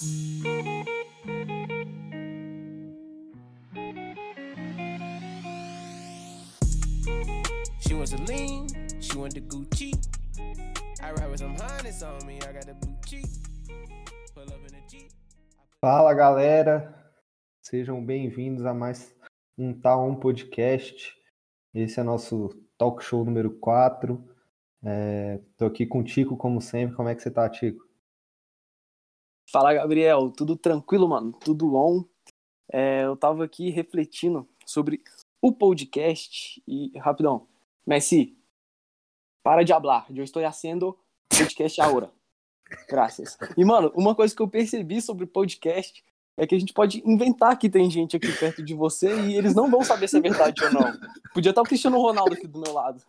She wants to lean, she the Gucci. I ride with some harness on me, I got the blue cheek. Pull up in a Jeep. Fala galera, sejam bem-vindos a mais um Tá Um Podcast. Esse é nosso talk show número 4. Estou aqui com o Tico, como sempre. Como é que você tá, Tico? Fala, Gabriel. Tudo tranquilo, mano? Tudo on? É, eu tava aqui refletindo sobre o podcast e, rapidão, Messi, para de hablar. Eu estou haciendo podcast agora. Graças. E, mano, uma coisa que eu percebi sobre podcast é que a gente pode inventar que tem gente aqui perto de você e eles não vão saber se é verdade ou não. Podia estar o Cristiano Ronaldo aqui do meu lado.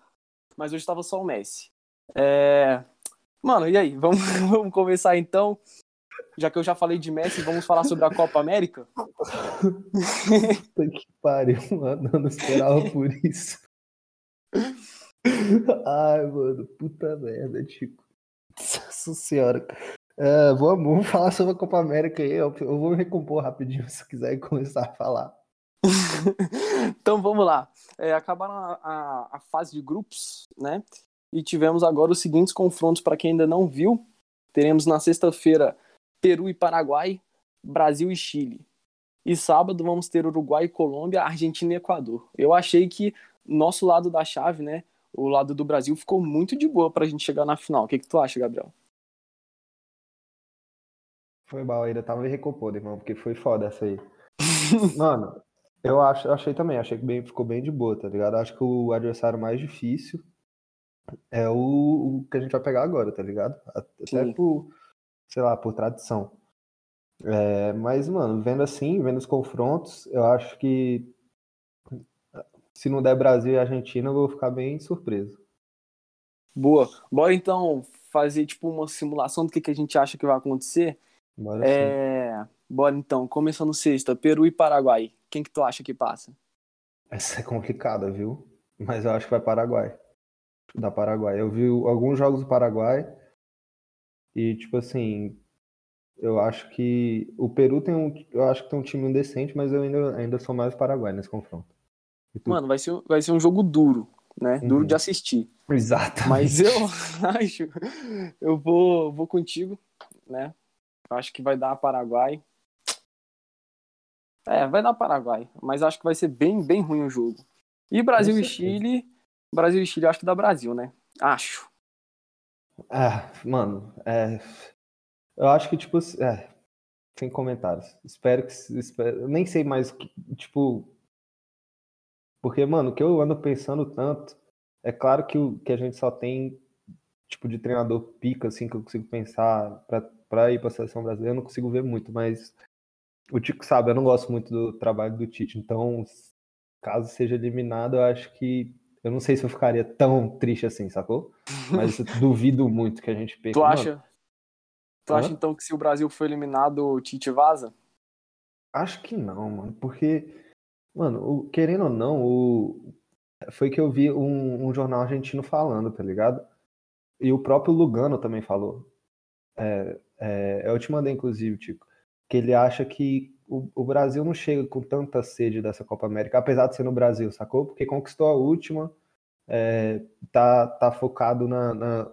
Mas hoje estava só o Messi. É... Mano, e aí? Vamos, vamos começar então. Já que eu já falei de Messi, vamos falar sobre a Copa América? Puta que pariu, mano. Eu não esperava por isso. Ai, mano, puta merda, Tico. Nossa senhora. É, vamos, vamos falar sobre a Copa América aí. Eu, eu vou me recompor rapidinho se quiser começar a falar. então vamos lá. É, acabaram a, a, a, fase de grupos, né? E tivemos agora os seguintes confrontos para quem ainda não viu. Teremos na sexta-feira Peru e Paraguai, Brasil e Chile. E sábado vamos ter Uruguai e Colômbia, Argentina e Equador. Eu achei que nosso lado da chave, né? O lado do Brasil ficou muito de boa pra gente chegar na final. O que, que tu acha, Gabriel? Foi mal, ainda tava me recompondo, irmão, porque foi foda essa aí. Mano, eu acho, achei também, achei que bem, ficou bem de boa, tá ligado? Acho que o adversário mais difícil é o, o que a gente vai pegar agora, tá ligado? Até Sim. por, sei lá, por tradição. É, mas, mano, vendo assim, vendo os confrontos, eu acho que se não der Brasil e Argentina, eu vou ficar bem surpreso. Boa. Bora então fazer tipo uma simulação do que, que a gente acha que vai acontecer. Bora é... Bora então, começando sexta, Peru e Paraguai. Quem que tu acha que passa? Essa é complicada, viu? Mas eu acho que vai Paraguai. Da Paraguai. Eu vi alguns jogos do Paraguai e, tipo assim, eu acho que o Peru tem um. Eu acho que tem um time decente, mas eu ainda, ainda sou mais Paraguai nesse confronto. Mano, vai ser, vai ser um jogo duro, né? Uhum. Duro de assistir. Exato. Mas eu acho. Eu vou, vou contigo, né? Acho que vai dar Paraguai. É, vai dar Paraguai. Mas acho que vai ser bem, bem ruim o jogo. E Brasil e Chile. Brasil e Chile, acho que dá Brasil, né? Acho. Ah, mano, é. Eu acho que, tipo, é, sem comentários. Espero que. Espero, nem sei mais, tipo. Porque, mano, o que eu ando pensando tanto. É claro que, o, que a gente só tem, tipo, de treinador pica, assim, que eu consigo pensar pra, pra ir pra seleção brasileira. Eu não consigo ver muito, mas. O Tico sabe, eu não gosto muito do trabalho do Tite. Então, caso seja eliminado, eu acho que. Eu não sei se eu ficaria tão triste assim, sacou? Mas eu duvido muito que a gente pense. Tu acha? Tu Hã? acha então que se o Brasil for eliminado, o Tite vaza? Acho que não, mano. Porque, mano, o, querendo ou não, o, foi que eu vi um, um, jornal argentino falando, tá ligado? E o próprio Lugano também falou. É, é, eu te mandei, inclusive, Tico, que ele acha que o, o, Brasil não chega com tanta sede dessa Copa América, apesar de ser no Brasil, sacou? Porque conquistou a última, é, tá, tá focado na, na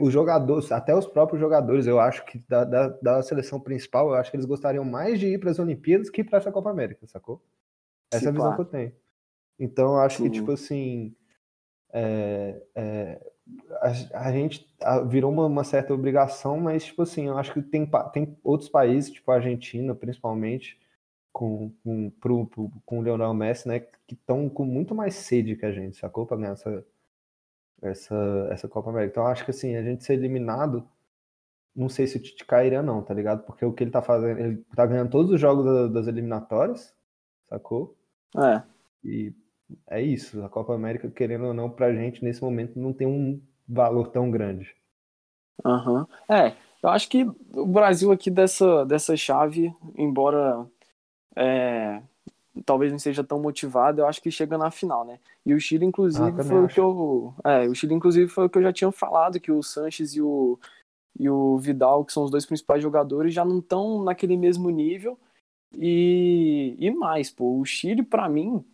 os jogadores, até os próprios jogadores, eu acho que da, da, da, seleção principal, eu acho que eles gostariam mais de ir para as Olimpíadas que para essa Copa América, sacou? Essa Sim, é a visão claro. que eu tenho. Então, eu acho Sim. que, tipo assim, é, é, a, a, gente virou uma, uma, certa obrigação, mas, tipo assim, eu acho que tem, tem outros países, tipo a Argentina, principalmente, com, com, pro, pro, com o Leonel Messi, né, que estão com muito mais sede que a gente, sacou? Para ganhar essa essa, essa Copa América. Então acho que assim, a gente ser eliminado, não sei se o Tite cairia não, tá ligado? Porque o que ele tá fazendo, ele tá ganhando todos os jogos da, das eliminatórias, sacou? É. E é isso, a Copa América, querendo ou não, pra gente nesse momento não tem um valor tão grande. Aham. Uhum. É, eu acho que o Brasil aqui dessa, dessa chave, embora é, talvez não seja tão motivado, eu acho que chega na final, né? E o Chile, inclusive, ah, foi acho. o que eu. É, o Chile, inclusive, foi o que eu já tinha falado, que o Sanches e o, e o Vidal, que são os dois principais jogadores, já não estão naquele mesmo nível. E, e mais, pô, o Chile, para mim,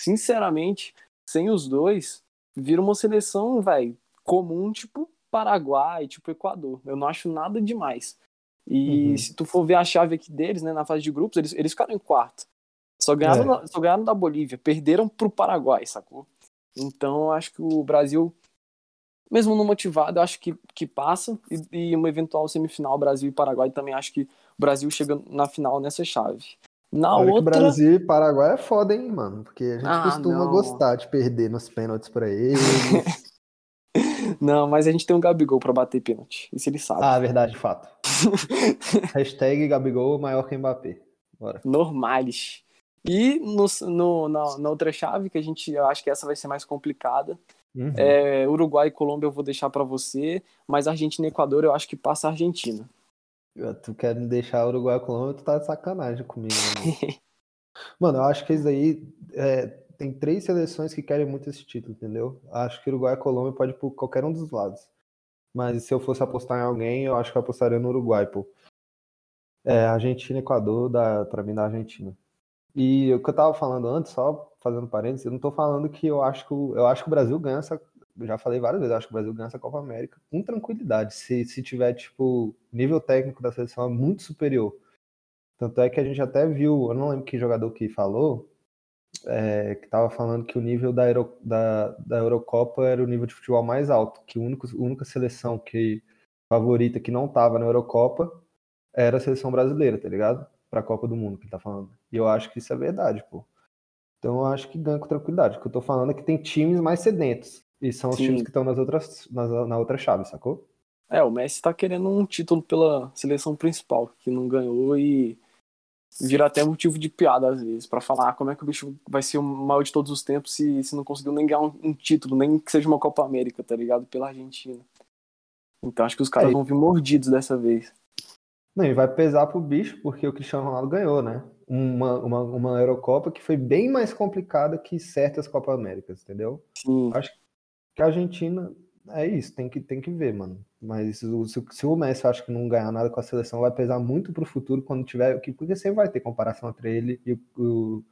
sinceramente, sem os dois, vira uma seleção, velho, comum, tipo Paraguai, tipo Equador. Eu não acho nada demais. E uhum. se tu for ver a chave aqui deles, né, na fase de grupos, eles, eles ficaram em quarto. Só ganharam, é. só ganharam da Bolívia, perderam pro Paraguai, sacou? Então, acho que o Brasil, mesmo não motivado, acho que, que passa. E, e uma eventual semifinal Brasil e Paraguai também acho que o Brasil chega na final nessa chave. Na Olha outra. Brasil e Paraguai é foda, hein, mano? Porque a gente ah, costuma não. gostar de perder nos pênaltis pra eles. não, mas a gente tem um Gabigol pra bater pênalti. Isso ele sabe. Ah, verdade, fato. Hashtag Gabigol maior que Mbappé. Bora. Normales. E no, no, na, na, outra chave, que a gente eu acho que essa vai ser mais complicada. Uhum. É, Uruguai e Colômbia eu vou deixar para você, mas Argentina e Equador eu acho que passa a Argentina. Tu quer me deixar Uruguai e Colômbia, tu tá de sacanagem comigo. Né? Mano, eu acho que isso aí é, tem três seleções que querem muito esse título, entendeu? Acho que Uruguai e Colômbia pode ir por qualquer um dos lados. Mas se eu fosse apostar em alguém, eu acho que eu apostaria no Uruguai, pô. É, Argentina e Equador, dá, pra mim, da Argentina. E o que eu tava falando antes, só fazendo parênteses, eu não tô falando que eu acho que, eu acho que o Brasil ganha essa. Já falei várias vezes, acho que o Brasil ganha essa Copa América com tranquilidade. Se, se tiver, tipo, nível técnico da seleção é muito superior. Tanto é que a gente até viu, eu não lembro que jogador que falou, é, que estava falando que o nível da, Euro, da, da Eurocopa era o nível de futebol mais alto, que a única, a única seleção que favorita que não estava na Eurocopa era a seleção brasileira, tá ligado? Para a Copa do Mundo que ele tá falando. E eu acho que isso é verdade, pô. Então eu acho que ganha com tranquilidade. O que eu tô falando é que tem times mais sedentos. E são os Sim. times que estão nas outras, nas, na outra chave, sacou? É, o Messi tá querendo um título pela seleção principal, que não ganhou e vira até motivo de piada às vezes, para falar como é que o bicho vai ser o maior de todos os tempos se, se não conseguiu nem ganhar um, um título, nem que seja uma Copa América, tá ligado? Pela Argentina. Então acho que os caras é. vão vir mordidos dessa vez. Não, e vai pesar pro bicho, porque o Cristiano Ronaldo ganhou, né? Uma, uma, uma Eurocopa que foi bem mais complicada que certas Copas Américas, entendeu? Sim. Acho que a Argentina é isso, tem que, tem que ver, mano. Mas se, se o Messi acha que não ganhar nada com a seleção, vai pesar muito pro futuro quando tiver. Porque sempre vai ter comparação entre ele e o, o,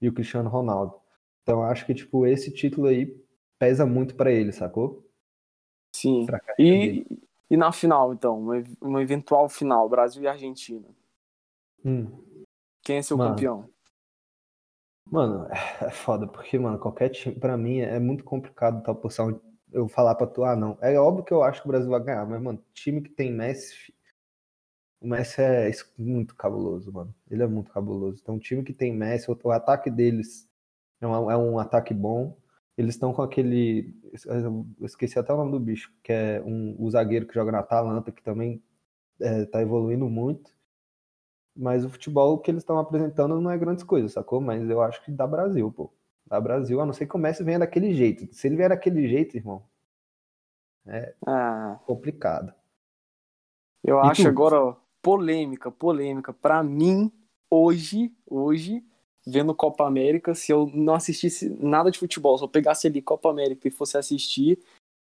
e o Cristiano Ronaldo. Então acho que, tipo, esse título aí pesa muito para ele, sacou? Sim. E, e na final, então, uma, uma eventual final, Brasil e Argentina. Hum. Quem é seu mano, campeão? Mano, é foda, porque, mano, qualquer time, pra mim, é muito complicado tal posição eu falar pra tu, ah, não. É óbvio que eu acho que o Brasil vai ganhar, mas, mano, time que tem Messi. O Messi é muito cabuloso, mano. Ele é muito cabuloso. Então, time que tem Messi, o, ataque deles é um, é um ataque bom. Eles estão com aquele. Eu esqueci até o nome do bicho, que é um, o zagueiro que joga na Atalanta, que também é, tá evoluindo muito. Mas o futebol que eles estão apresentando não é grandes coisas, sacou? Mas eu acho que dá Brasil, pô da Brasil, a não ser que o Messi venha daquele jeito. Se ele vier daquele jeito, irmão, é ah. complicado. Eu e acho tu? agora polêmica, polêmica. Para mim, hoje, hoje, vendo Copa América, se eu não assistisse nada de futebol, se eu pegasse ali Copa América e fosse assistir,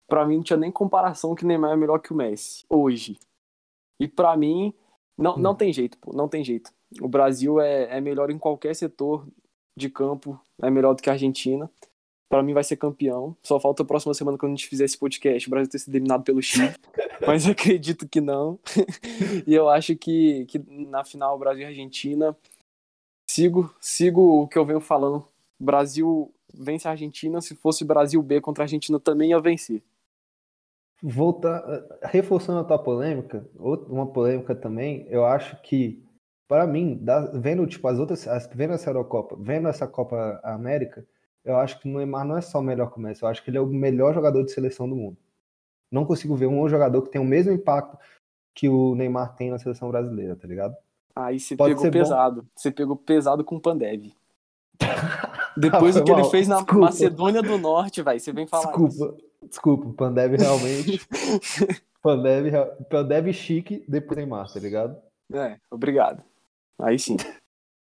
para mim não tinha nem comparação que Neymar é melhor que o Messi, hoje. E para mim, não, hum. não tem jeito, pô, não tem jeito. O Brasil é, é melhor em qualquer setor de campo é melhor do que a Argentina. Para mim vai ser campeão. Só falta a próxima semana quando a gente fizer esse podcast, o Brasil ter sido eliminado pelo Chile. mas acredito que não. e eu acho que, que na final Brasil e Argentina sigo sigo o que eu venho falando. Brasil vence a Argentina, se fosse Brasil B contra a Argentina também ia vencer. Voltar, reforçando a tua polêmica, uma polêmica também, eu acho que para mim, vendo tipo as outras, vendo essa Eurocopa, vendo essa Copa América, eu acho que o Neymar não é só o melhor que o Messi, eu acho que ele é o melhor jogador de seleção do mundo. Não consigo ver um jogador que tem o mesmo impacto que o Neymar tem na seleção brasileira, tá ligado? Aí você Pode pegou pesado. Bom. Você pegou pesado com o Pandev. Depois do que mal. ele fez na Desculpa. Macedônia do Norte, vai, você vem falar Desculpa. Isso. Desculpa, Pandev realmente. Pandev, Pandev chique depois Neymar, tá ligado? É, obrigado. Aí sim.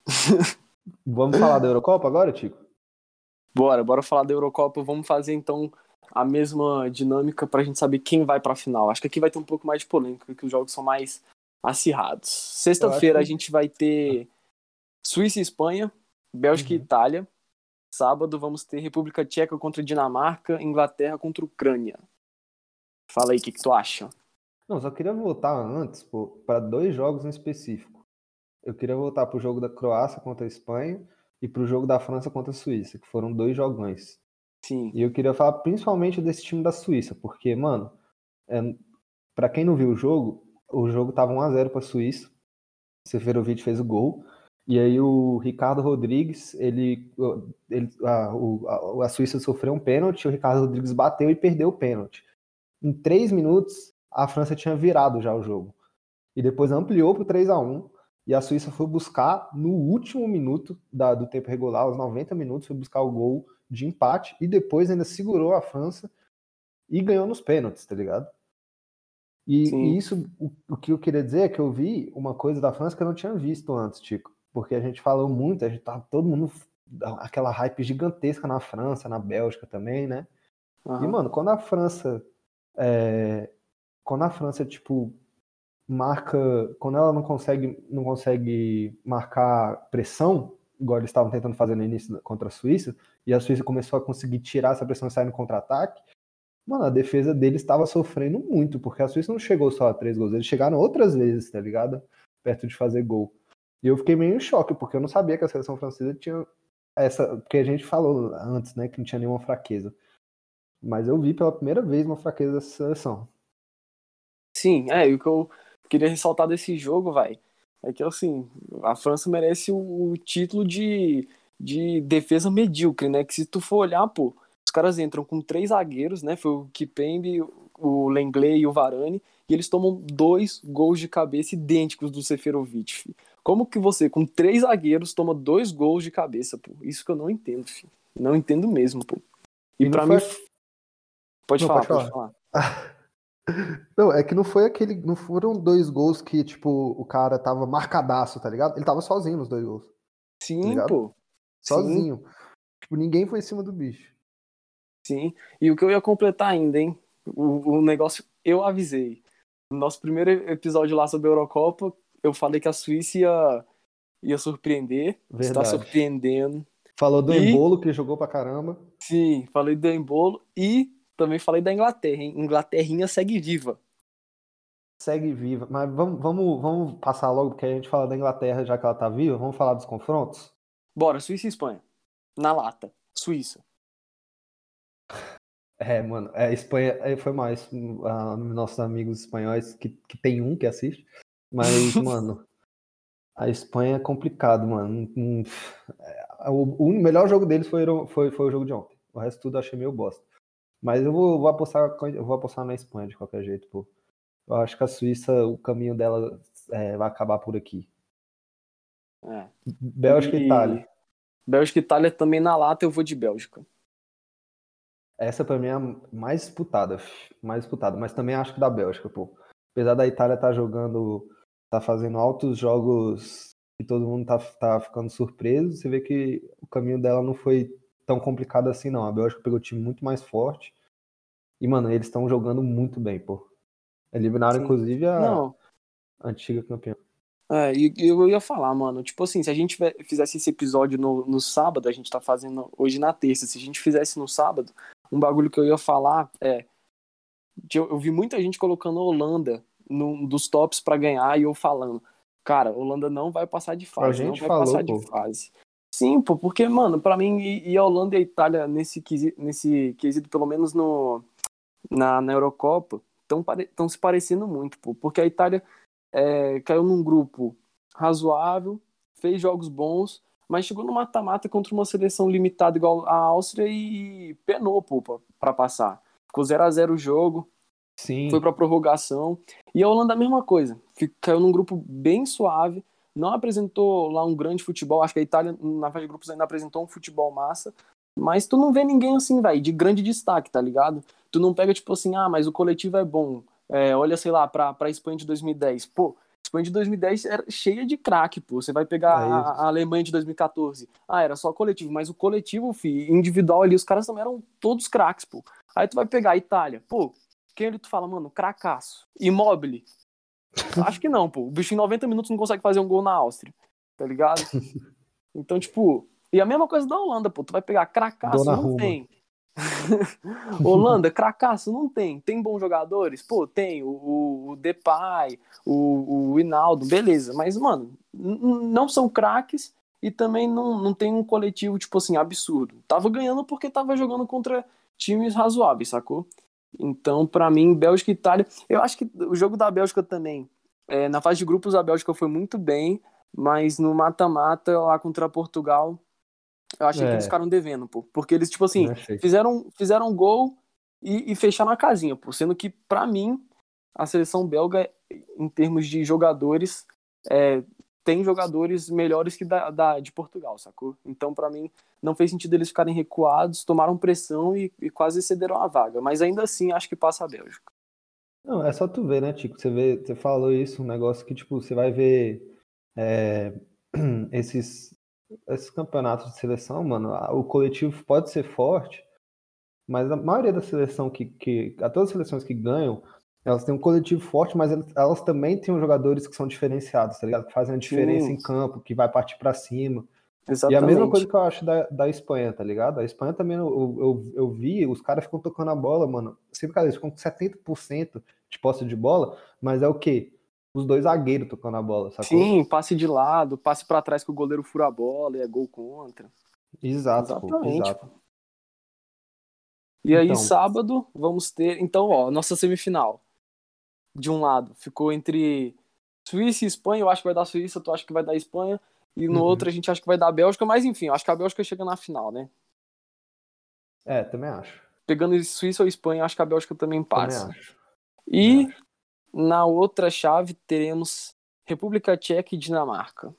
Vamos falar da Eurocopa agora, Tico? Bora, bora falar da Eurocopa. Vamos fazer então a mesma dinâmica pra gente saber quem vai pra final. Acho que aqui vai ter um pouco mais de polêmica, que os jogos são mais acirrados. Sexta-feira que- a gente vai ter Suíça e Espanha, Bélgica e Uhum. Itália. Sábado vamos ter República Tcheca contra Dinamarca, Inglaterra contra Ucrânia. Fala aí, o que, que tu acha? Não, só queria voltar antes, para dois jogos em específico. Eu queria voltar pro jogo da Croácia contra a Espanha e pro jogo da França contra a Suíça, que foram dois jogões. Sim, E eu queria falar principalmente desse time da Suíça, porque, mano, é, para quem não viu o jogo, o jogo tava 1x0 pra Suíça. Seferovic fez o gol. E aí o Ricardo Rodrigues, ele, ele a, o- a, a Suíça sofreu um pênalti, o Ricardo Rodrigues bateu e perdeu o pênalti. Em três minutos, a França tinha virado já o jogo. E depois ampliou pro 3 a 1 e a Suíça foi buscar no último minuto da- do tempo regular, aos 90 minutos, foi buscar o gol de empate e depois ainda segurou a França e ganhou nos pênaltis, tá ligado? E, e isso, o, o que eu queria dizer é que eu vi uma coisa da França que eu não tinha visto antes, Tico. Porque a gente falou muito, a gente tava todo mundo aquela hype gigantesca na França, na Bélgica também, né? E, aham. mano, quando a França. é, quando a França, tipo, marca. Quando ela não consegue, não consegue marcar pressão, igual eles estavam tentando fazer no início contra a Suíça, e a Suíça começou a conseguir tirar essa pressão e sair no contra-ataque, mano, a defesa deles estava sofrendo muito, porque a Suíça não chegou só a três gols, eles chegaram outras vezes, tá ligado? Perto de fazer gol. E eu fiquei meio em choque, porque eu não sabia que a seleção francesa tinha essa. Porque a gente falou antes, né, que não tinha nenhuma fraqueza. Mas eu vi pela primeira vez uma fraqueza dessa seleção. Sim, é, e o que eu queria ressaltar desse jogo, vai, é que assim, a França merece o, título de, de defesa medíocre, né? Que se tu for olhar, pô, os caras entram com três zagueiros, né? Foi o Kipembe, o Lenglet e o Varane, e eles tomam dois gols de cabeça idênticos do Seferovic, fi. Como que você, com três zagueiros, toma dois gols de cabeça, pô? Isso que eu não entendo, fi. Não entendo mesmo, pô. E, E pra foi- mim. Pode Não, falar, pode pode falar. falar. Não, é que não foi aquele. Não foram dois gols que, tipo, o cara tava marcadaço, tá ligado? Ele tava sozinho nos dois gols. Sim, ligado? pô. Sim. Sozinho. Tipo, ninguém foi em cima do bicho. Sim, e o que eu ia completar ainda, hein? O, o negócio, eu avisei. No nosso primeiro episódio lá sobre a Eurocopa, eu falei que a Suíça ia, ia surpreender. Está Verdade. surpreendendo. Falou do E- Embolo, que jogou pra caramba. Sim, falei do Embolo e também falei da Inglaterra, hein? Inglaterrinha segue viva. Segue viva. Mas vamos, vamos, vamos passar logo, porque a gente fala da Inglaterra, já que ela tá viva. Vamos falar dos confrontos? Bora, Suíça e Espanha. Na lata. Suíça. É, mano, é, Espanha é, foi mais ah, nossos amigos espanhóis, que, que tem um que assiste. Mas, mano, a Espanha é complicado, mano. Hum, é, O, melhor jogo deles foi, o- foi, foi o jogo de ontem. O resto tudo eu achei meio bosta. Mas eu vou, vou apostar, eu vou apostar na Espanha de qualquer jeito, pô. Eu acho que a Suíça, o caminho dela é, vai acabar por aqui. É. Bélgica e Itália. Bélgica e Itália também na lata, eu vou de Bélgica. Essa pra mim é a mais disputada, mais disputada, mas também acho que da Bélgica, pô. Apesar da Itália estar jogando, tá fazendo altos jogos e todo mundo tá, tá ficando surpreso, você vê que o caminho dela não foi tão complicado assim, não. A Bélgica pegou o time muito mais forte. E, mano, eles estão jogando muito bem, pô. Eliminaram, Sim. inclusive, a Não, antiga campeã. É, e e eu ia falar, mano, tipo assim, se a gente fizesse esse episódio no, no sábado, a gente tá fazendo hoje na terça, se a gente fizesse no sábado, um bagulho que eu ia falar é. Eu, eu vi muita gente colocando a Holanda num dos tops pra ganhar e eu falando, cara, Holanda não vai passar de fase, A não gente vai falou, passar pô. de fase. Sim, pô, porque, mano, pra mim, e, e a Holanda e a Itália nesse quesito, nesse quesito pelo menos no, na, na Eurocopa, estão se parecendo muito, pô, porque a Itália é, caiu num grupo razoável, fez jogos bons, mas chegou no mata-mata contra uma seleção limitada igual a Áustria e penou, pô, pra- pra passar. Ficou 0 a 0 o jogo, Sim. foi pra prorrogação. E a Holanda a mesma coisa, caiu num grupo bem suave, não apresentou lá um grande futebol, acho que a Itália na fase de grupos ainda apresentou um futebol massa, mas tu não vê ninguém assim, vai, de grande destaque, tá ligado? Tu não pega tipo assim, ah, mas o coletivo é bom. É, olha, sei lá, pra, pra Espanha de 2010. Pô, Espanha de 2010 era cheia de craque, pô. Você vai pegar É a, a Alemanha de 2014. Ah, era só coletivo, mas o coletivo, fi, individual ali, os caras também eram todos craques, pô. Aí tu vai pegar a Itália, pô, ele tu fala, mano, cracaço, imóvel. Acho que não, pô. O bicho em 90 minutos não consegue fazer um gol na Áustria, tá ligado? Então, tipo, e a mesma coisa da Holanda, pô. Tu vai pegar cracaço, Dona não tem. Holanda, cracaço, não tem. Tem bons jogadores? Pô, tem. O, o, Depay, o, o Hinaldo, beleza. Mas, mano, não são craques e também não, não tem um coletivo, tipo assim, absurdo. Tava ganhando porque tava jogando contra times razoáveis, sacou? Então, pra mim, Bélgica e Itália. Eu acho que o jogo da Bélgica também. é, na fase de grupos, a Bélgica foi muito bem, mas no mata-mata, lá contra Portugal, eu achei que É. eles ficaram devendo, pô. Porque eles, tipo assim, fizeram, fizeram um gol e, e fecharam a casinha, pô. Sendo que, pra mim, a seleção belga, em termos de jogadores, é, tem jogadores melhores que da, da de Portugal, sacou? Então, pra mim, não fez sentido eles ficarem recuados, tomaram pressão e, e quase cederam a vaga. Mas ainda assim, acho que passa a Bélgica. Não, é só tu ver, né, Tico? Você vê, você falou isso, um negócio que, tipo, você vai ver é, esses, esses campeonatos de seleção, mano, o coletivo pode ser forte, mas a maioria da seleção que, que a todas as seleções que ganham, elas têm um coletivo forte, mas elas, também têm os jogadores que são diferenciados, tá ligado? Que fazem a diferença Sim. em campo, que vai partir pra cima. E Exatamente. a mesma coisa que eu acho da, da Espanha, tá ligado? A Espanha também, eu, eu, eu vi, os caras ficam tocando a bola, mano. Sempre que eles ficam com 70% de posse de bola, mas é o quê? Os dois zagueiros tocando a bola, sacou? Sim, passe de lado, passe pra trás que o goleiro fura a bola e é gol contra. Exato, pô, Exatamente, exato. E aí, Então. sábado, vamos ter. Então, ó, nossa semifinal. De um lado, ficou entre Suíça e Espanha. Eu acho que vai dar Suíça, tu acha que vai dar Espanha. E no Uhum. outro a gente acha que vai dar Bélgica. Mas enfim, eu acho que a Bélgica chega na final, né? É, também acho. Pegando Suíça ou Espanha, acho que a Bélgica também Também passa. acho. E também acho. na outra chave teremos República Tcheca e Dinamarca.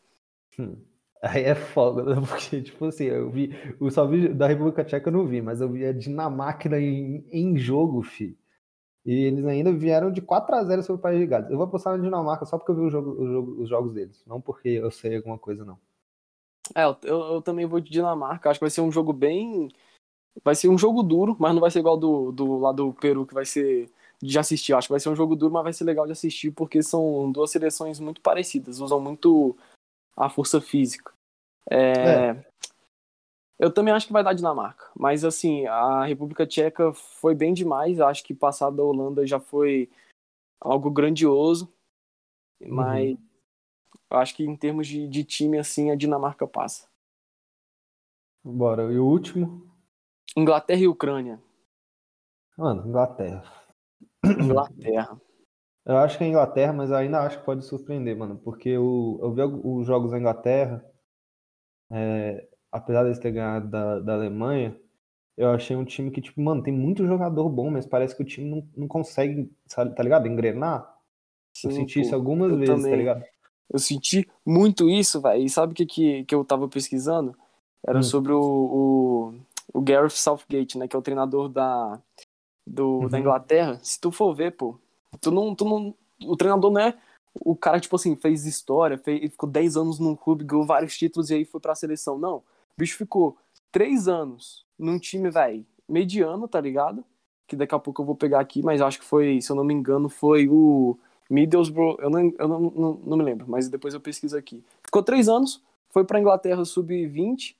Hum. Aí é foda, né? Porque, tipo assim, eu vi, eu só vi da República Tcheca, eu não vi, mas eu vi a Dinamarca em, em jogo, fi. E eles ainda vieram de 4 a 0 sobre o País de Gales. Eu vou apostar na Dinamarca só porque eu vi o jogo, o jogo- os jogos deles, não porque eu sei alguma coisa, não. É, eu, eu- também vou de Dinamarca. Acho que vai ser um jogo bem. Vai ser um jogo duro, mas não vai ser igual do, do lá do Peru, que vai ser de assistir. Acho que vai ser um jogo duro, mas vai ser legal de assistir, porque são duas seleções muito parecidas, usam muito a força física. É, Eu também acho que vai dar Dinamarca, mas assim, a República Tcheca foi bem demais. Acho que passar da Holanda já foi algo grandioso, mas eu acho que em termos de, de time, assim, a Dinamarca passa. Bora, e o último? Inglaterra e Ucrânia. Mano, Inglaterra. Inglaterra. Eu acho que é Inglaterra, mas ainda acho que pode surpreender, mano, porque eu, eu vi os jogos da Inglaterra, é, apesar deles terem ganhado da, da Alemanha, eu achei um time que, tipo, mano, tem muito jogador bom, mas parece que o time não, não consegue, sabe, tá ligado? Engrenar. Eu Sim, senti pô. isso algumas eu vezes, também. tá ligado? Eu senti muito isso, velho. E sabe o que, que, que eu tava pesquisando? Era Hum. sobre o, o, o Gareth Southgate, né? Que é o treinador da, do, da Uhum. Inglaterra. Se tu for ver, pô, tu não, tu não. O treinador não é o cara, tipo assim, fez história, fez, ficou 10 anos num clube, ganhou vários títulos e aí foi pra seleção. Não. O bicho ficou 3 anos num time, velho, mediano, tá ligado? Que daqui a pouco eu vou pegar aqui, mas acho que foi, se eu não me engano, foi o Middlesbrough, eu não, eu não, não, não me lembro, mas depois eu pesquiso aqui. Ficou três anos, foi pra Inglaterra sub-20,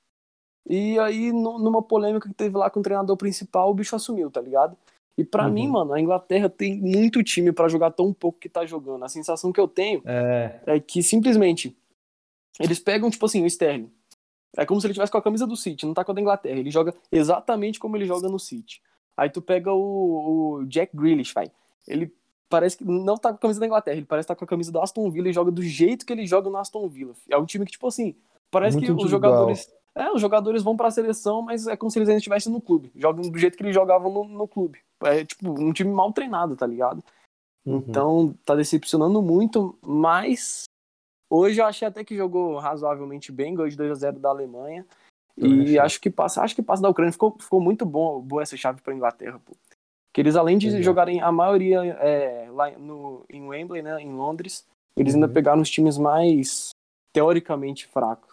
e aí nu- numa polêmica que teve lá com o treinador principal, o bicho assumiu, tá ligado? E pra Uhum. mim, mano, a Inglaterra tem muito time pra jogar tão pouco que tá jogando. A sensação que eu tenho É, é que simplesmente eles pegam, tipo assim, o Sterling. É como se ele tivesse com a camisa do City, não tá com a da Inglaterra. Ele joga exatamente como ele joga no City. Aí tu pega o, o Jack Grealish, vai. Ele parece que não tá com a camisa da Inglaterra, ele parece que tá com a camisa do Aston Villa e joga do jeito que ele joga no Aston Villa. É um time que, tipo assim, parece Muito que os individual. jogadores. É, os jogadores vão pra seleção, mas é como se eles ainda estivessem no clube. Jogam do jeito que eles jogavam no, no clube. É tipo um time mal treinado, tá ligado? uhum. Então tá decepcionando muito, mas hoje eu achei até que jogou razoavelmente bem, ganhou de 2 a 0 da Alemanha. Também E achei. acho que passa, acho que passa da Ucrânia. Ficou, ficou muito bom, boa essa chave para Inglaterra, pô. Que eles além de jogarem a maioria é, lá no em Wembley, né, em Londres, eles ainda Uhum. pegaram os times mais teoricamente fracos.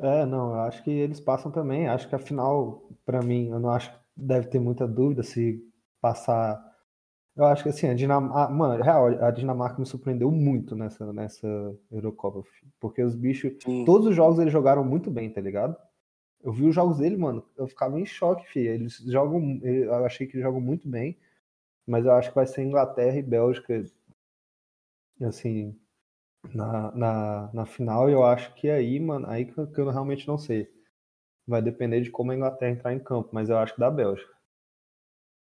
É, não, eu acho que eles passam também. Acho que a final, pra mim, eu não acho, deve ter muita dúvida se passar. Eu acho que assim, a Dinamarca. Mano, real, a Dinamarca me surpreendeu muito nessa, nessa Eurocopa. Porque os bichos. Sim. Todos os jogos eles jogaram muito bem, tá ligado? Eu vi os jogos dele, mano. Eu ficava em choque, filho. Eles jogam. Eu achei que eles jogam muito bem. Mas eu acho que vai ser Inglaterra e Bélgica. Assim. Na, na, na final, eu acho que aí, mano, aí que eu, que eu realmente não sei. Vai depender de como a Inglaterra entrar em campo, mas eu acho que da Bélgica.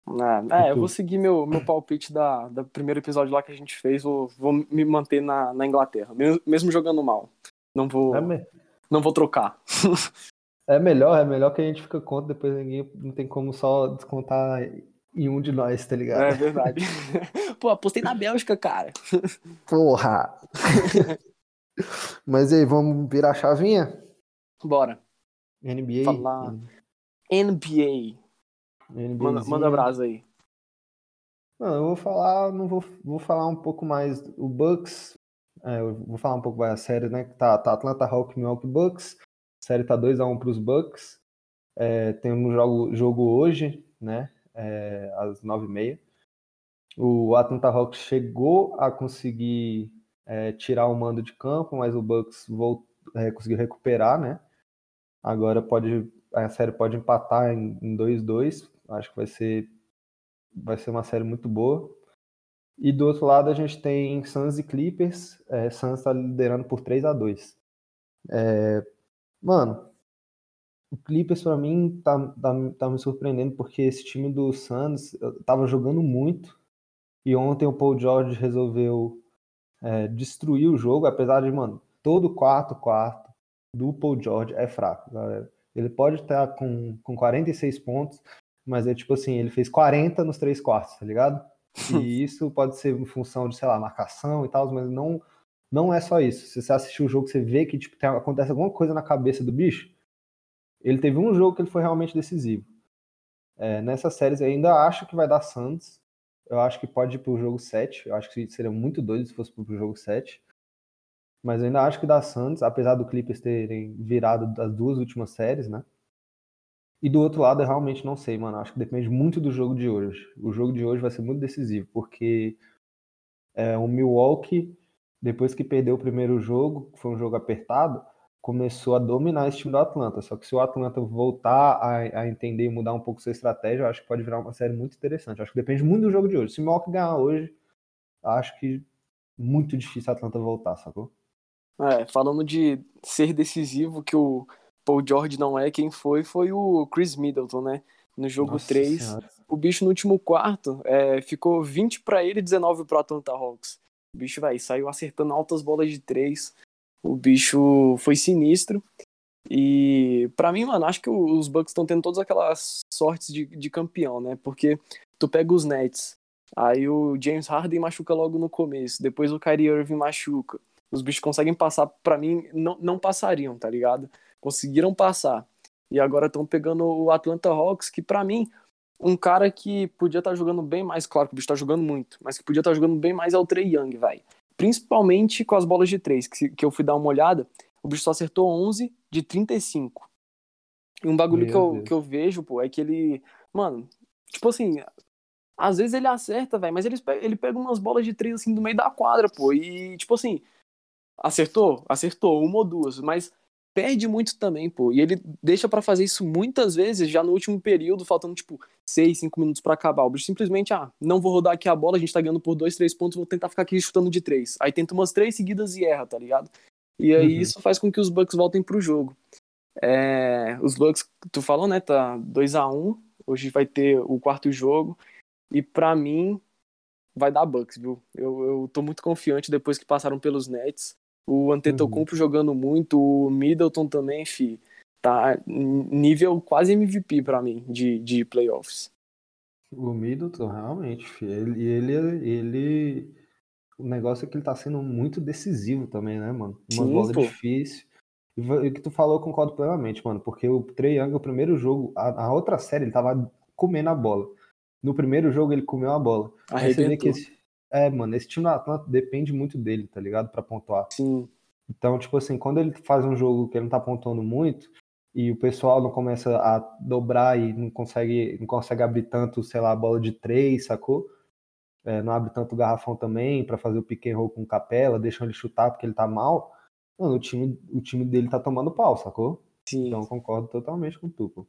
É, é, eu vou seguir meu, meu palpite da, da primeiro episódio lá que a gente fez, vou, vou me manter na, na Inglaterra, mesmo, jogando mal. Não vou, É, me- não vou trocar. é melhor, é melhor que a gente fica contra, depois ninguém não tem como só descontar em um de nós, tá ligado? É verdade. Pô, apostei na Bélgica, cara. Porra! Mas e aí, vamos virar a chavinha? Bora. NBA. Falar. NBA. Manda, manda abraço aí. Não, eu vou falar, não vou, vou falar um pouco mais o Bucks. É, eu vou falar um pouco mais a série, né? Que tá, tá Atlanta Hawks e Milwaukee Bucks. A série tá 2x1 pros Bucks. É, temos jogo, jogo hoje, né? É, às 9h30. O Atlanta Hawks chegou a conseguir é, tirar o mando de campo, mas o Bucks volt, é, conseguiu recuperar, né? Agora pode a série pode empatar em em 2-2. Acho que vai ser vai ser uma série muito boa. E do outro lado a gente tem Suns e Clippers. É, Suns está liderando por 3 a 2 É, Mano, o Clippers pra mim tá, tá, tá me surpreendendo porque esse time do Suns tava jogando muito. E ontem o Paul George resolveu é, destruir o jogo, apesar de, mano, todo quarto quarto do Paul George é fraco, galera. Ele pode estar com, com 46 pontos, mas é tipo assim, ele fez 40 nos três quartos, tá ligado? E isso pode ser em função de, sei lá, marcação e tal, mas não, não é só isso. Se você assistir o jogo, você vê que tipo, tem- acontece alguma coisa na cabeça do bicho. Ele teve um jogo que ele foi realmente decisivo. É, nessas séries eu ainda acho que vai dar Suns. Eu acho que pode ir pro jogo 7. Eu acho que seria muito doido se fosse pro jogo 7. Mas eu ainda acho que dá Suns, apesar do Clippers terem virado das duas últimas séries, né? E do outro lado, eu realmente não sei, mano. Acho que depende muito do jogo de hoje. O jogo de hoje vai ser muito decisivo, porque é, o Milwaukee, depois que perdeu o primeiro jogo, que foi um jogo apertado, começou a dominar esse time do Atlanta. Só que se o Atlanta voltar a, a entender e mudar um pouco sua estratégia, eu acho que pode virar uma série muito interessante. Acho que depende muito do jogo de hoje. Se o Milwaukee ganhar hoje, acho que muito difícil a Atlanta voltar, sacou? É, falando de ser decisivo, que o Paul George não é, quem foi foi o Chris Middleton, né? No jogo Nossa 3, Senhora. o bicho no último quarto é, ficou 20 pra ele e 19 pro Atlanta Hawks. O bicho, vai saiu acertando altas bolas de três. O bicho foi sinistro. E pra mim, mano, acho que os Bucks estão tendo todas aquelas sortes de, de campeão, né? Porque tu pega os Nets, aí o James Harden machuca logo no começo, depois o Kyrie Irving machuca. Os bichos conseguem passar, pra mim, não, não passariam, tá ligado? Conseguiram passar. E agora estão pegando o Atlanta Hawks, que pra mim, um cara que podia estar jogando bem mais, claro que o bicho tá jogando muito, mas que podia estar jogando bem mais é o Trey Young, vai. Principalmente com as bolas de três, que, que eu fui dar uma olhada, o bicho só acertou 11 de 35. E um bagulho Meu que eu, Deus. que eu vejo, pô, é que ele. Mano, tipo assim, às vezes ele acerta, velho, mas ele pega, ele pega umas bolas de três assim do meio da quadra, pô. E, tipo assim, acertou? Acertou, uma ou duas, mas perde muito também, pô. E ele deixa pra fazer isso muitas vezes já no último período, faltando, tipo, seis, cinco minutos pra acabar. O bicho simplesmente, ah, não vou rodar aqui a bola, a gente tá ganhando por dois, três pontos, vou tentar ficar aqui chutando de três. Aí tenta umas três seguidas e erra, tá ligado? E aí Uhum. isso faz com que os Bucks voltem pro jogo. É, os Bucks, tu falou, né, tá 2 a 1 Hoje vai ter o quarto jogo. E pra mim, vai dar Bucks, viu? Eu, eu tô muito confiante depois que passaram pelos Nets. O Antetokounmpo jogando muito, o Middleton também, fi. Tá nível quase MVP pra mim de, de playoffs. O Middleton, realmente, filho, ele, ele, ele. O negócio é que ele tá sendo muito decisivo também, né, mano? Uma Sim, bola pô. difícil. E o que tu falou, eu concordo plenamente, mano. Porque o Trae Young, o primeiro jogo, a, a outra série, ele tava comendo a bola. No primeiro jogo, ele comeu a bola. Aí você vê que Arrebentou. esse. É, mano, esse time do Atlanta depende muito dele, tá ligado? Pra pontuar. Sim, Então, tipo assim, quando ele faz um jogo que ele não tá pontuando muito, e o pessoal não começa a dobrar e não consegue, não consegue abrir tanto, sei lá, a bola de três, sacou? É, não abre tanto o garrafão também para fazer o pick and roll com o Capela, deixam ele chutar porque ele tá mal. Mano, o time, o time dele tá tomando pau, sacou? Sim. Então concordo totalmente com tu, pô.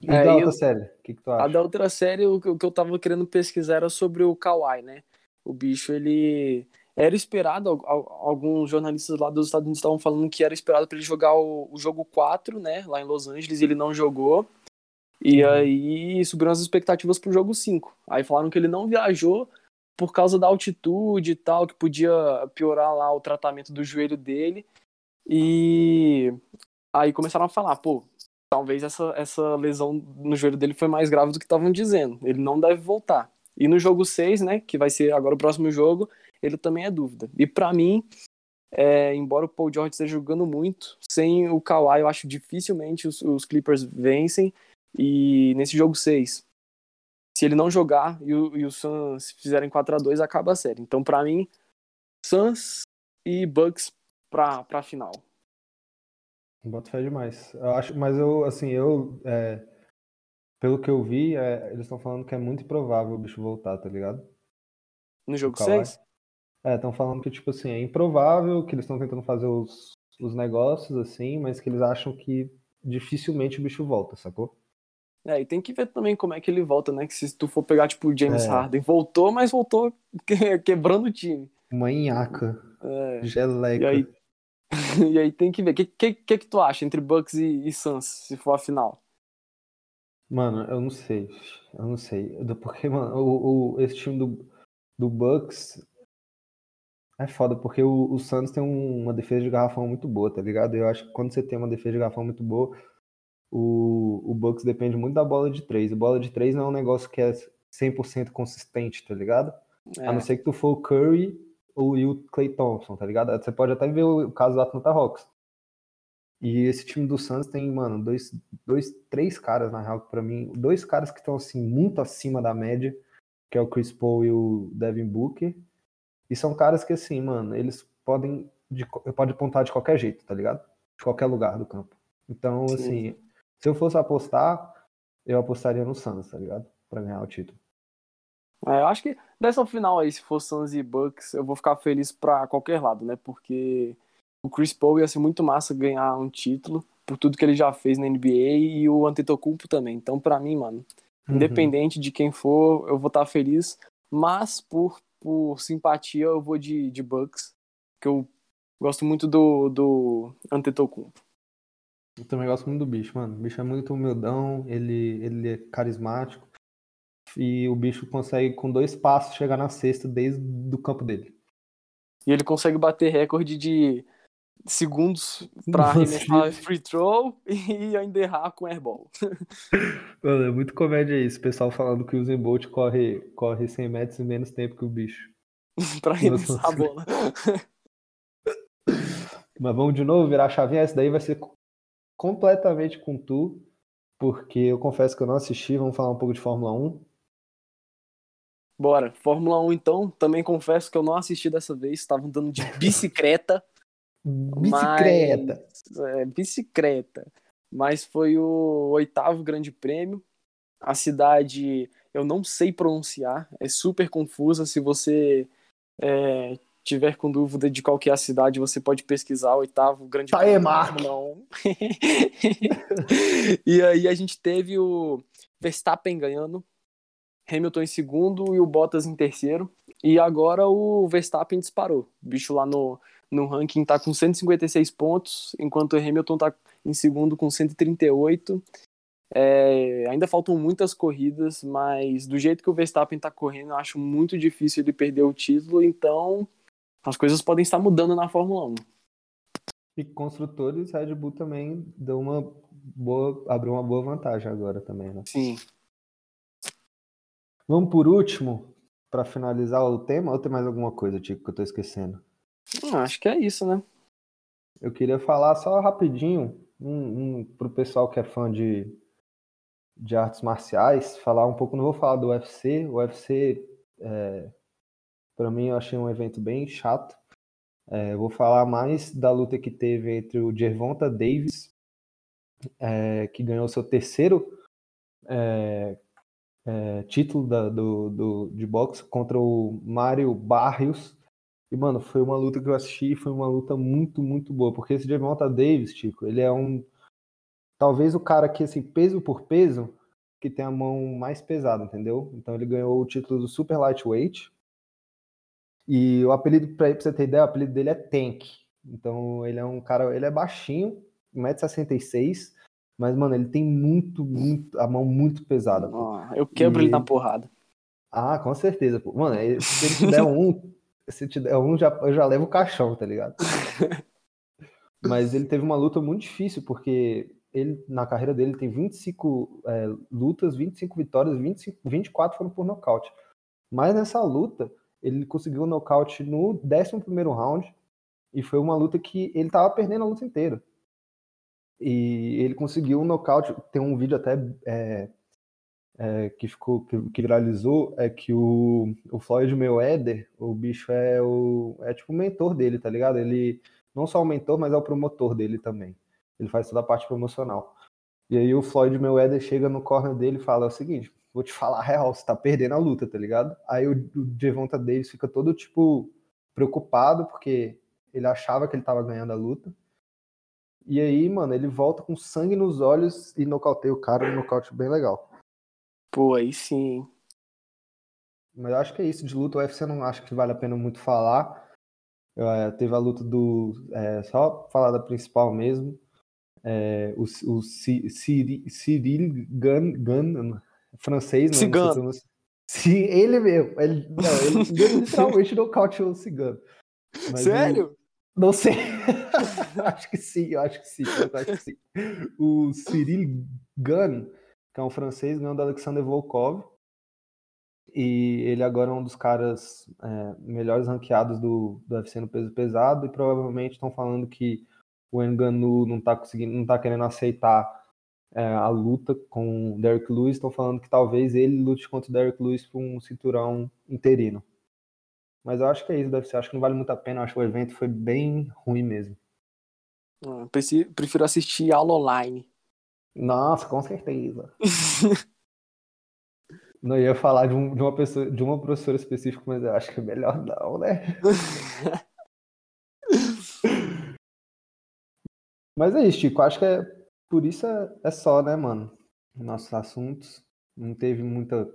E É, da outra eu- série, o que, que tu acha? A da outra série, o que o que eu tava querendo pesquisar era sobre o Kawhi, né? O bicho, ele. Era esperado, al- al- alguns jornalistas lá dos Estados Unidos estavam falando que era esperado para ele jogar o, o jogo 4, né? Lá em Los Angeles, e ele não jogou. E Uhum. aí subiram as expectativas pro jogo 5. Aí falaram que ele não viajou por causa da altitude e tal, que podia piorar lá o tratamento do joelho dele. E aí começaram a falar, pô, talvez essa, essa lesão no joelho dele foi mais grave do que estavam dizendo. Ele não deve voltar. E no jogo 6, né, que vai ser agora o próximo jogo, ele também é dúvida. E pra mim, é, embora o Paul George esteja jogando muito, sem o Kawhi eu acho dificilmente os, os Clippers vencem. E nesse jogo 6, se ele não jogar e o, e o Suns fizerem 4 a 2 acaba a série. Então pra mim, Suns e Bucks pra, pra final. Boto fé demais. Eu acho, mas eu, assim, eu, é, pelo que eu vi, é, eles estão falando que é muito improvável o bicho voltar, tá ligado? No jogo Kawhi. 6? É, estão falando que, tipo assim, é improvável, que eles estão tentando fazer os, os negócios, assim, mas que eles acham que dificilmente o bicho volta, sacou? É, e tem que ver também como é que ele volta, né? Que se tu for pegar, tipo, o James É. Harden, voltou, mas voltou que- quebrando o time. Uma nhaca, É, geleca. e aí, e aí tem que ver. O que, que, que que tu acha entre Bucks e, e Suns, se for a final? Mano, eu não sei. Eu não sei. Porque, mano, o, o- esse time do, do Bucks é foda, porque o, o Suns tem um- uma defesa de garrafão muito boa, tá ligado? Eu acho que quando você tem uma defesa de garrafão muito boa, o, o Bucks depende muito da bola de três. A bola de três não é um negócio que é 100% consistente, tá ligado? A não É, ser que tu for o Curry ou o Clay Thompson, tá ligado? Você pode até ver o caso do Atlanta Hawks. E esse time do Suns tem, mano, dois, dois, três caras, na real, que pra mim, dois caras que estão, assim, muito acima da média, que é o Chris Paul e o Devin Booker. E são caras que, assim, mano, eles podem, de, pode pontar de qualquer jeito, tá ligado? De qualquer lugar do campo. Então, Sim. assim, se eu fosse apostar, eu apostaria no Suns, tá ligado? Pra ganhar o título. é, eu acho que dessa final aí, se for Suns e Bucks, eu vou ficar feliz pra qualquer lado, né? Porque o Chris Paul ia ser muito massa ganhar um título por tudo que ele já fez na NBA e o Antetokounmpo também. Então, pra mim, mano, Uhum. independente de quem for, eu vou estar feliz. Mas por, por simpatia, eu vou de, de Bucks, que eu gosto muito do, do Antetokounmpo. Eu também gosto muito do bicho, mano. O bicho é muito humildão, ele, ele é carismático. E o bicho consegue, com dois passos, chegar na cesta desde do campo dele. E ele consegue bater recorde de segundos pra Nossa. arremessar free throw e ainda errar com airball. Mano, é muito comédia isso. O pessoal falando que o Usain Bolt corre, corre 100 metros em menos tempo que o bicho. pra arremessar a bola. Mas vamos de novo virar a chavinha. Essa daí vai ser co- completamente com tu. Porque eu confesso que eu não assisti. Vamos falar um pouco de Fórmula 1. Bora, Fórmula 1 então. Também confesso que eu não assisti dessa vez. Estavam dando de bicicleta. Bicicleta! Mas, é, bicicleta. Mas foi o oitavo grande prêmio. A cidade eu não sei pronunciar, é super confusa. Se você é, tiver com dúvida de qual que é a cidade, você pode pesquisar o oitavo grande Tá prêmio. Mark. 1. e aí a gente teve o Verstappen ganhando, Hamilton em segundo e o Bottas em terceiro. E agora o Verstappen disparou. O bicho lá no, no ranking tá com 156 pontos, enquanto o Hamilton tá em segundo com 138. É, ainda faltam muitas corridas, mas do jeito que o Verstappen tá correndo, eu acho muito difícil ele perder o título, então as coisas podem estar mudando na Fórmula 1. E construtores, Red Bull também deu uma boa, abriu uma boa vantagem agora também, né? Sim. Vamos por último, para finalizar o tema, ou tem mais alguma coisa, Tico, que eu tô esquecendo? Hum, acho que é isso, né? Eu queria falar só rapidinho, um, um, pro pessoal que é fã de, de artes marciais, falar um pouco, não vou falar do UFC, o UFC, é, para mim, eu achei um evento bem chato. É, vou falar mais da luta que teve entre o Gervonta Davis é, que ganhou seu terceiro é, é, título da, do, do, de boxe contra o Mário Barrios. E, mano, foi uma luta que eu assisti foi uma luta muito, muito boa. Porque esse Devonta Davis, Tico, ele é um. Talvez o cara que, assim, peso por peso, que tem a mão mais pesada, entendeu? Então ele ganhou o título do Super Lightweight. E o apelido, pra, pra você ter ideia, o apelido dele é Tank. Então ele é um cara, ele é baixinho, 1,66m, mas, mano, ele tem muito, muito, a mão muito pesada. Oh, eu quebro e... ele na porrada. Ah, com certeza, pô. Mano, se ele te der um, se te der um, já, eu já levo o caixão, tá ligado? mas ele teve uma luta muito difícil, porque ele, na carreira dele, tem 25 é, lutas, 25 vitórias, 25, 24 foram por nocaute. Mas nessa luta, ele conseguiu o um nocaute no 11 round, e foi uma luta que ele tava perdendo a luta inteira. E ele conseguiu um nocaute. Tem um vídeo até é, é, que ficou que, que, viralizou é que o, o Floyd Mayweather, o bicho é o é tipo o mentor dele, tá ligado? Ele não só o mentor, mas é o promotor dele também. Ele faz toda a parte promocional. E aí o Floyd Mayweather chega no corner dele e fala o seguinte: vou te falar a real, você tá perdendo a luta, tá ligado? Aí o, o Devonta Davis fica todo tipo preocupado porque ele achava que ele tava ganhando a luta. E aí, mano, ele volta com sangue nos olhos e nocauteia o cara, um nocaute bem legal. Pô, aí sim. Mas eu acho que é isso. De luta, o UFC não acho que vale a pena muito falar. É, teve a luta do. É, só falar da principal mesmo. É, o, o Cyril Gun, Gun, francês, né? Cigano. Sim, ele mesmo. Ele, não, ele literalmente nocauteou o Cigano. Mas Sério? Ele, não sei. acho que sim, eu acho que sim. Eu acho que sim. O Cyril Gunn, que é um francês, ganhou do Alexander Volkov. E ele agora é um dos caras é, melhores ranqueados do, do UFC no peso pesado. E provavelmente estão falando que o Enganu não tá conseguindo, não tá querendo aceitar é, a luta com o Derek Lewis. Estão falando que talvez ele lute contra o Derek Lewis por um cinturão interino. Mas eu acho que é isso, deve ser. Acho que não vale muito a pena. Eu acho que o evento foi bem ruim mesmo. Ah, prefiro assistir aula online. Nossa, com certeza. não ia falar de, um, de, uma pessoa, de uma professora específica, mas eu acho que é melhor não, né? mas é isso, Chico. Acho que é por isso é, é só, né, mano? Nossos assuntos. Não teve muita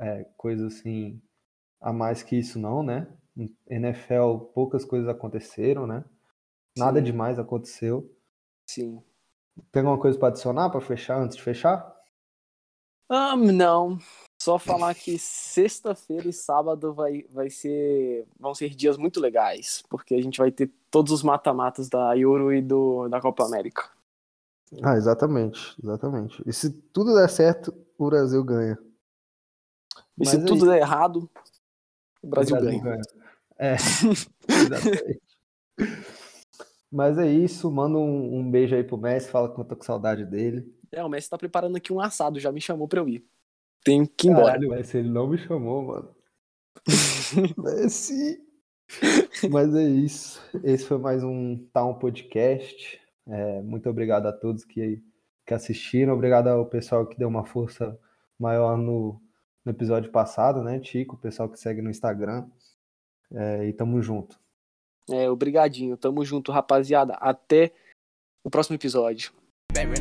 é, coisa assim a mais que isso não, né? NFL poucas coisas aconteceram, né? Nada Sim. demais aconteceu. Sim. Tem alguma coisa para adicionar para fechar antes de fechar? Um, não. Só falar que sexta-feira e sábado vai, vai ser vão ser dias muito legais, porque a gente vai ter todos os mata-matas da Euro e do, da Copa América. Ah, exatamente, exatamente. E se tudo der certo, o Brasil ganha. E Mas se aí... tudo der errado, o Brasil, o Brasil ganha. ganha. É, exatamente. Mas é isso, manda um, um, beijo aí pro Messi, fala que eu tô com saudade dele. É, o Messi tá preparando aqui um assado, já me chamou pra eu ir. Tenho que ir embora. Caralho, Messi, ele não me chamou, mano. Messi. Mas é isso. Esse foi mais um Town Podcast. É, muito obrigado a todos que, que assistiram. Obrigado ao pessoal que deu uma força maior no, no episódio passado, né, Tico? O pessoal que segue no Instagram. É, e tamo junto. É, obrigadinho. Tamo junto, rapaziada. Até o próximo episódio. Baby,